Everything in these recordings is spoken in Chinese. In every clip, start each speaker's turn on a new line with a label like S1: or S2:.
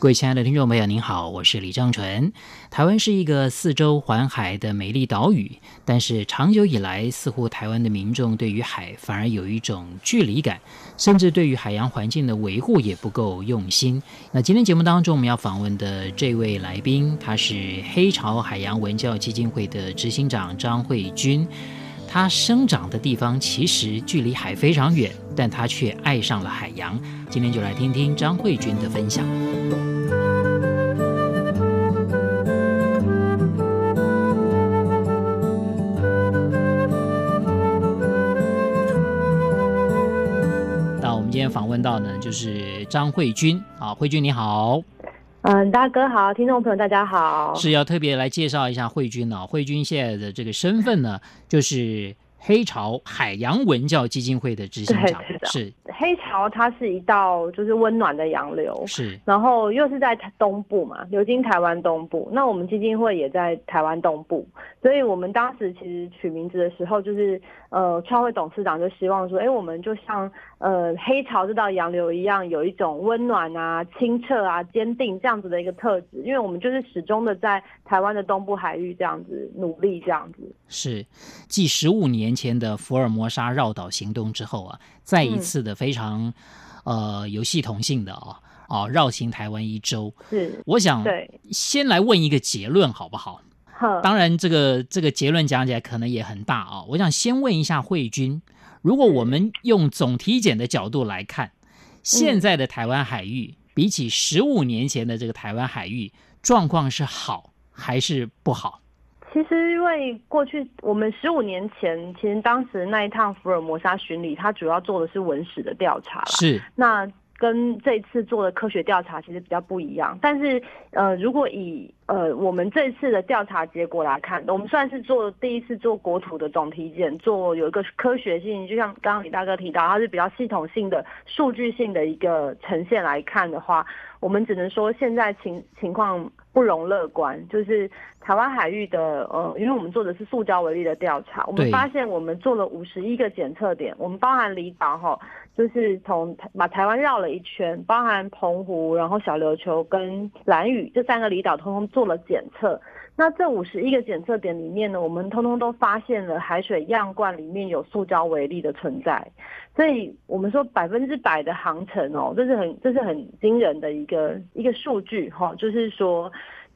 S1: 各位亲爱的听众朋友，您好，我是李正淳。台湾是一个四周环海的美丽岛屿，但是长久以来，似乎台湾的民众对于海反而有一种距离感，甚至对于海洋环境的维护也不够用心。那今天节目当中，我们要访问的这位来宾，他是黑潮海洋文教基金会的执行长张慧君。它生长的地方其实距离海非常远，但它却爱上了海洋。今天就来听听张慧君的分享。那我们今天访问到呢，就是张慧君。啊，慧君你好。
S2: 嗯，大哥好，听众朋友大家好，
S1: 是要特别来介绍一下慧君呢。慧君现在的这个身份呢，就是黑潮海洋文教基金会的执行长。是
S2: 黑潮，它是一道就是温暖的洋流，
S1: 是，然
S2: 后又是在东部嘛，流经台湾东部。那我们基金会也在台湾东部，所以我们当时其实取名字的时候，就是呃，创会董事长就希望说，哎，我们就像。呃，黑潮这道洋流一样，有一种温暖啊、清澈啊、坚定这样子的一个特质，因为我们就是始终的在台湾的东部海域这样子努力，这样子。
S1: 是，继十五年前的福尔摩沙绕岛行动之后啊，再一次的非常、嗯、呃有系统性的啊啊绕行台湾一周。是，我想对先来问一个结论好不好？好，当然这个这个结论讲起来可能也很大啊，我想先问一下慧君。如果我们用总体检的角度来看，现在的台湾海域比起十五年前的这个台湾海域状况是好还是不好？
S2: 其实因为过去我们十五年前，其实当时那一趟福尔摩沙巡礼，它主要做的是文史的调查。
S1: 是
S2: 那。跟这次做的科学调查其实比较不一样，但是呃，如果以呃我们这次的调查结果来看，我们算是做第一次做国土的总体检，做有一个科学性，就像刚刚李大哥提到，它是比较系统性的、数据性的一个呈现来看的话，我们只能说现在情情况不容乐观，就是台湾海域的呃，因为我们做的是塑胶为例的调查，我们发现我们做了五十一个检测点，我们包含离岛哈。就是从把台湾绕了一圈，包含澎湖、然后小琉球跟蓝屿这三个离岛，通通做做了检测。那这五十一个检测点里面呢，我们通通都发现了海水样罐里面有塑胶微粒的存在。所以我们说百分之百的航程哦，这是很这是很惊人的一个一个数据哈，就是说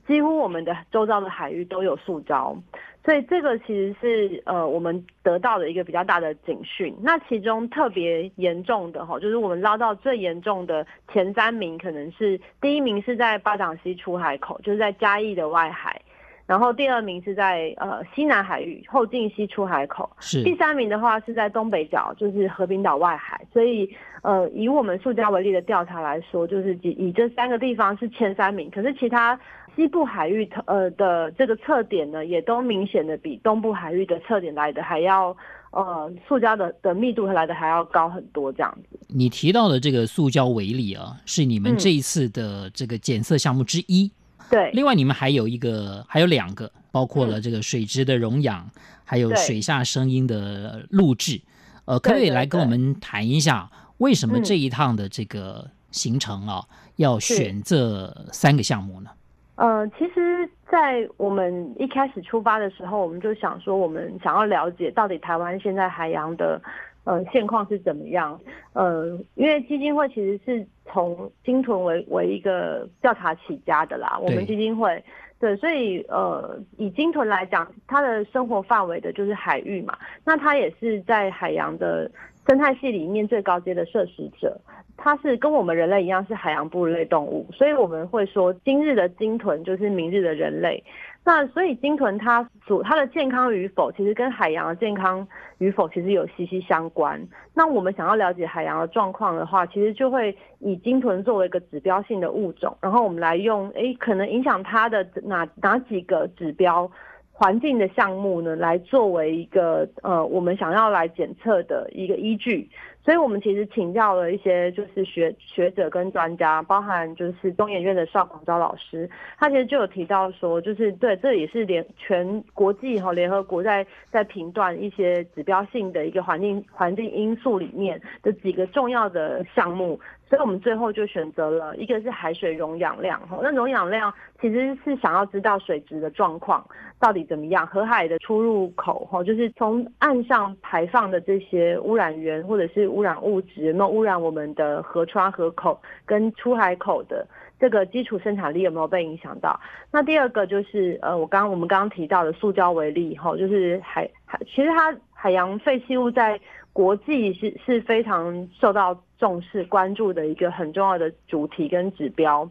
S2: 几乎我们的周遭的海域都有塑胶。所以这个其实是呃我们得到的一个比较大的警讯。那其中特别严重的哈，就是我们捞到最严重的前三名，可能是第一名是在巴掌溪出海口，就是在嘉义的外海，然后第二名是在呃西南海域后劲溪出海口，
S1: 是
S2: 第三名的话是在东北角，就是和平岛外海。所以呃以我们塑胶为例的调查来说，就是以以这三个地方是前三名，可是其他。西部海域呃的这个测点呢，也都明显的比东部海域的测点来的还要呃，塑胶的的密度来的还要高很多这样子。
S1: 你提到的这个塑胶微粒啊，是你们这一次的这个检测项目之一。
S2: 嗯、对。
S1: 另外，你们还有一个，还有两个，包括了这个水质的溶氧，嗯、还有水下声音的录制。呃，可以来跟我们谈一下，为什么这一趟的这个行程啊，嗯、要选这三个项目呢？
S2: 呃，其实，在我们一开始出发的时候，我们就想说，我们想要了解到底台湾现在海洋的呃现况是怎么样。呃，因为基金会其实是从鲸豚为为一个调查起家的啦。我们基金会对，所以呃，以鲸豚来讲，它的生活范围的就是海域嘛，那它也是在海洋的生态系里面最高阶的摄食者。它是跟我们人类一样是海洋哺乳类动物，所以我们会说今日的鲸豚就是明日的人类。那所以鲸豚它所它的健康与否，其实跟海洋的健康与否其实有息息相关。那我们想要了解海洋的状况的话，其实就会以鲸豚作为一个指标性的物种，然后我们来用诶可能影响它的哪哪几个指标环境的项目呢，来作为一个呃我们想要来检测的一个依据。所以我们其实请教了一些就是学学者跟专家，包含就是中研院的邵广昭老师，他其实就有提到说，就是对，这也是联全国际哈联合国在在评断一些指标性的一个环境环境因素里面的几个重要的项目。所以我们最后就选择了一个是海水溶氧量，那溶氧量其实是想要知道水质的状况到底怎么样，河海的出入口哈，就是从岸上排放的这些污染源或者是污染物质，有没有污染我们的河川河口跟出海口的这个基础生产力有没有被影响到？那第二个就是呃，我刚我们刚刚提到的塑胶为例哈，就是海海其实它海洋废弃物在国际是是非常受到重视关注的一个很重要的主题跟指标，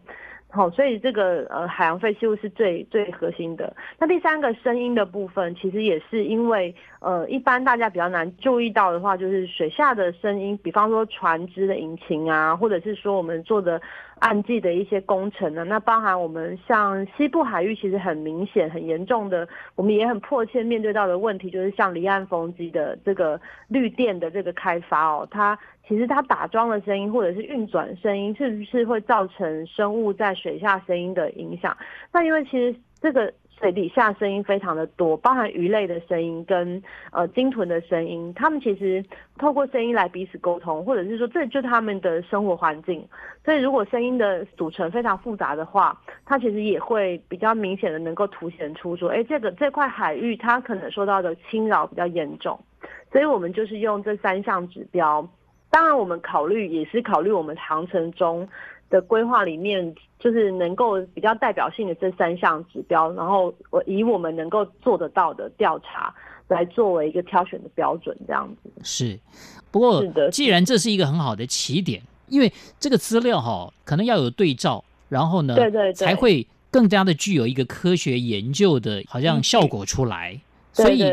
S2: 好，所以这个呃海洋废弃物是最最核心的。那第三个声音的部分，其实也是因为呃一般大家比较难注意到的话，就是水下的声音，比方说船只的引擎啊，或者是说我们做的。岸际的一些工程呢，那包含我们像西部海域，其实很明显、很严重的，我们也很迫切面对到的问题，就是像离岸风机的这个绿电的这个开发哦，它其实它打桩的声音或者是运转声音，是不是会造成生物在水下声音的影响？那因为其实这个。水底下声音非常的多，包含鱼类的声音跟呃鲸豚的声音，他们其实透过声音来彼此沟通，或者是说这就是他们的生活环境。所以如果声音的组成非常复杂的话，它其实也会比较明显的能够凸显出说，哎，这个这块海域它可能受到的侵扰比较严重。所以我们就是用这三项指标，当然我们考虑也是考虑我们航程中。的规划里面，就是能够比较代表性的这三项指标，然后我以我们能够做得到的调查来作为一个挑选的标准，这样子
S1: 是。不过，既然这是一个很好的起点，因为这个资料哈，可能要有对照，然后呢，
S2: 对对对，
S1: 才会更加的具有一个科学研究的，好像效果出来。所以，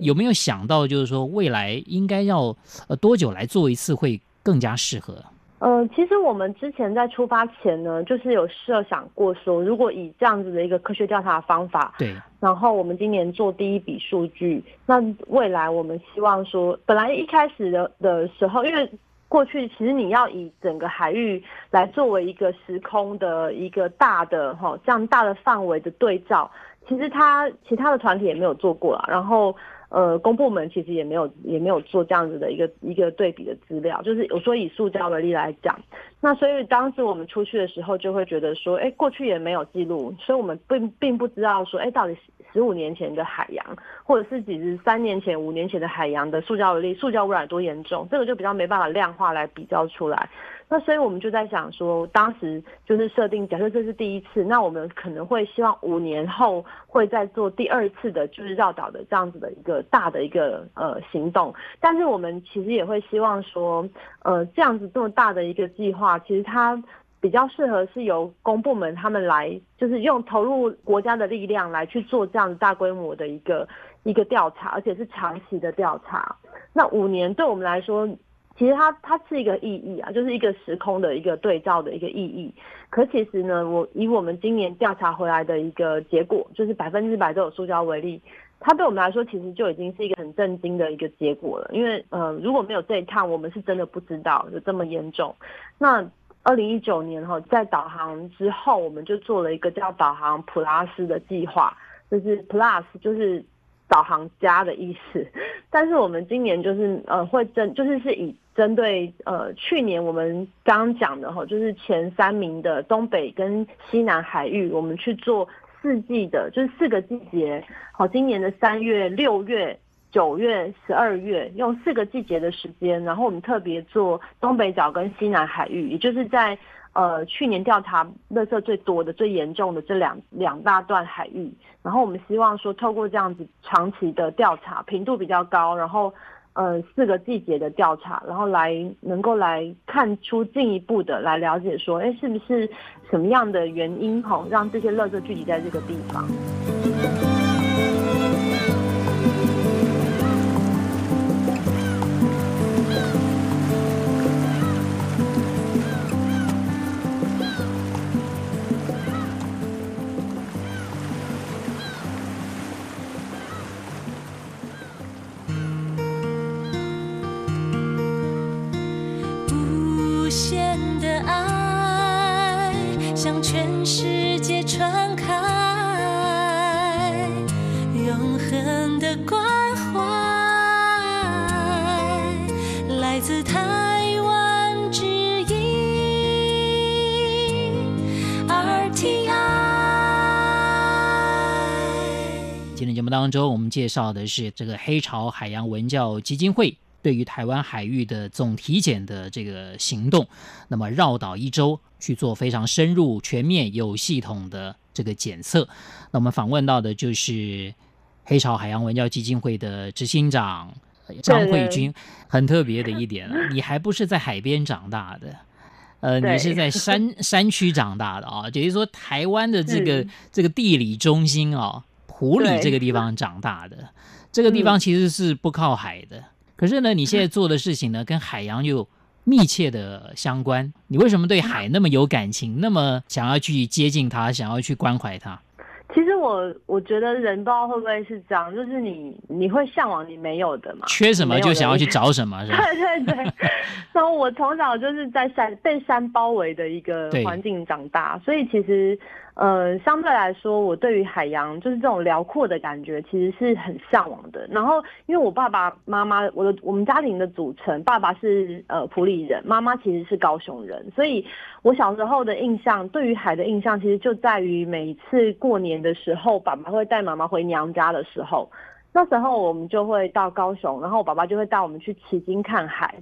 S1: 有没有想到，就是说未来应该要呃多久来做一次会更加适合？
S2: 呃，其实我们之前在出发前呢，就是有设想过说，如果以这样子的一个科学调查的方法，
S1: 对，
S2: 然后我们今年做第一笔数据，那未来我们希望说，本来一开始的的时候，因为过去其实你要以整个海域来作为一个时空的一个大的哈这样大的范围的对照，其实他其他的团体也没有做过啦，然后。呃，公部门其实也没有也没有做这样子的一个一个对比的资料，就是我说以塑胶为例来讲，那所以当时我们出去的时候就会觉得说，哎，过去也没有记录，所以我们并并不知道说，哎，到底十五年前的海洋，或者是几十三年前、五年前的海洋的塑胶为例，塑胶污染多严重，这个就比较没办法量化来比较出来。那所以我们就在想说，当时就是设定，假设这是第一次，那我们可能会希望五年后会再做第二次的，就是绕岛的这样子的一个大的一个呃行动。但是我们其实也会希望说，呃，这样子这么大的一个计划，其实它比较适合是由公部门他们来，就是用投入国家的力量来去做这样大规模的一个一个调查，而且是长期的调查。那五年对我们来说。其实它它是一个意义啊，就是一个时空的一个对照的一个意义。可其实呢，我以我们今年调查回来的一个结果，就是百分之百都有塑胶为例，它对我们来说其实就已经是一个很震惊的一个结果了。因为呃，如果没有这一趟，我们是真的不知道有这么严重。那二零一九年哈，在导航之后，我们就做了一个叫导航 Plus 的计划，就是 Plus 就是。导航家的意思，但是我们今年就是呃会针就是是以针对呃去年我们刚刚讲的哈，就是前三名的东北跟西南海域，我们去做四季的，就是四个季节。好，今年的三月、六月、九月、十二月，用四个季节的时间，然后我们特别做东北角跟西南海域，也就是在。呃，去年调查垃圾最多的、最严重的这两两大段海域，然后我们希望说，透过这样子长期的调查，频度比较高，然后呃四个季节的调查，然后来能够来看出进一步的来了解说，哎，是不是什么样的原因吼，让这些垃圾聚集在这个地方？
S3: 来自台湾之音 RTI。
S1: 今天节目当中，我们介绍的是这个黑潮海洋文教基金会。对于台湾海域的总体检的这个行动，那么绕岛一周去做非常深入、全面、有系统的这个检测。那我们访问到的就是黑潮海洋文教基金会的执行长张慧君。很特别的一点，你还不是在海边长大的，呃，你是在山 山区长大的啊，也就是说台湾的这个这个地理中心啊，埔里这个地方长大的。这个地方其实是不靠海的。可是呢，你现在做的事情呢，跟海洋又密切的相关。你为什么对海那么有感情，那么想要去接近它，想要去关怀它？
S2: 其实我我觉得人不知道会不会是这样，就是你你会向往你没有的嘛，
S1: 缺什么就想要去找什么，是吧？
S2: 对对对。然后我从小就是在山被山包围的一个环境长大，所以其实。呃，相对来说，我对于海洋就是这种辽阔的感觉，其实是很向往的。然后，因为我爸爸妈妈，我的我们家庭的组成，爸爸是呃普里人，妈妈其实是高雄人，所以我小时候的印象，对于海的印象，其实就在于每一次过年的时候，爸爸会带妈妈回娘家的时候，那时候我们就会到高雄，然后我爸爸就会带我们去旗津看海。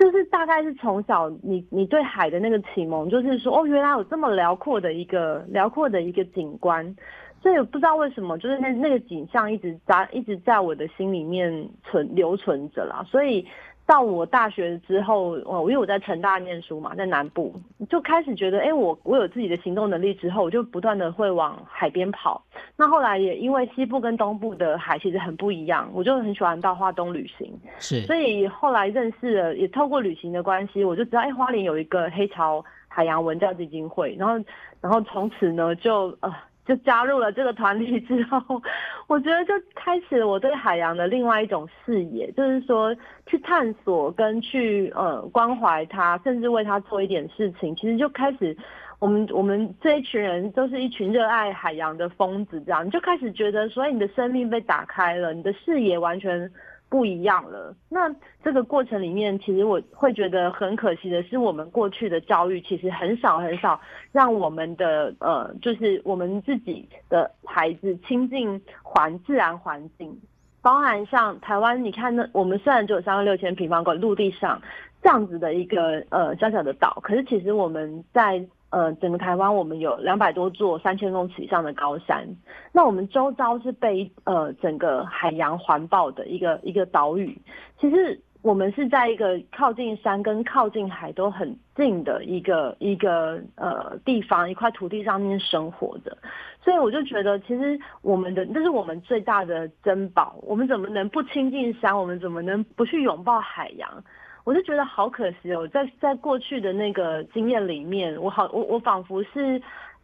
S2: 就是大概是从小你你对海的那个启蒙，就是说哦，原来有这么辽阔的一个辽阔的一个景观，所以不知道为什么，就是那那个景象一直在一直在我的心里面存留存着啦，所以。到我大学之后，哦，因为我在成大念书嘛，在南部，就开始觉得，哎、欸，我我有自己的行动能力之后，我就不断的会往海边跑。那后来也因为西部跟东部的海其实很不一样，我就很喜欢到花东旅行。是，所以后来认识了，也透过旅行的关系，我就知道，哎、欸，花莲有一个黑潮海洋文教基金会，然后，然后从此呢，就呃。就加入了这个团体之后，我觉得就开始我对海洋的另外一种视野，就是说去探索跟去呃关怀它，甚至为它做一点事情。其实就开始，我们我们这一群人都是一群热爱海洋的疯子，这样你就开始觉得，所以你的生命被打开了，你的视野完全。不一样了。那这个过程里面，其实我会觉得很可惜的是，我们过去的教育其实很少很少让我们的呃，就是我们自己的孩子亲近环自然环境，包含像台湾，你看那我们虽然只有三万六千平方公里陆地上这样子的一个呃小小的岛，可是其实我们在。呃，整个台湾我们有两百多座三千公尺以上的高山，那我们周遭是被呃整个海洋环抱的一个一个岛屿。其实我们是在一个靠近山跟靠近海都很近的一个一个呃地方，一块土地上面生活的，所以我就觉得，其实我们的这是我们最大的珍宝。我们怎么能不亲近山？我们怎么能不去拥抱海洋？我就觉得好可惜哦，在在过去的那个经验里面，我好我我仿佛是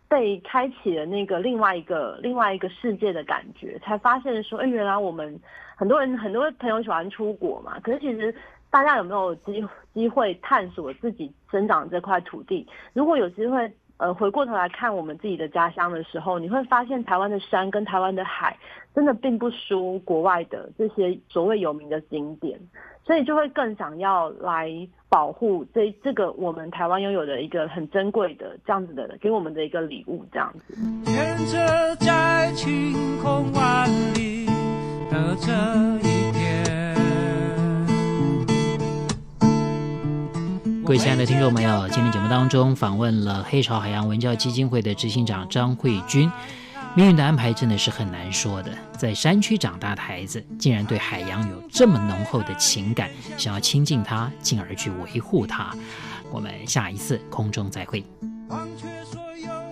S2: 被开启了那个另外一个另外一个世界的感觉，才发现说，哎，原来我们很多人很多朋友喜欢出国嘛，可是其实大家有没有机机会探索自己生长这块土地？如果有机会，呃，回过头来看我们自己的家乡的时候，你会发现台湾的山跟台湾的海真的并不输国外的这些所谓有名的景点。所以就会更想要来保护这这个我们台湾拥有的一个很珍贵的这样子的给我们的一个礼物，这样子。愿者在晴空万里的这各位亲爱的听众朋友，今天节目当中访问了黑潮海洋文教基金会的执行长张慧君。命运的安排真的是很难说的。在山区长大的孩子，竟然对海洋有这么浓厚的情感，想要亲近它，进而去维护它。我们下一次空中再会。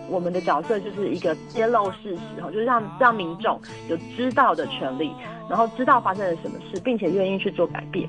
S2: 我们的角色就是一个揭露事实，哈就是让让民众有知道的权利，然后知道发生了什么事，并且愿意去做改变。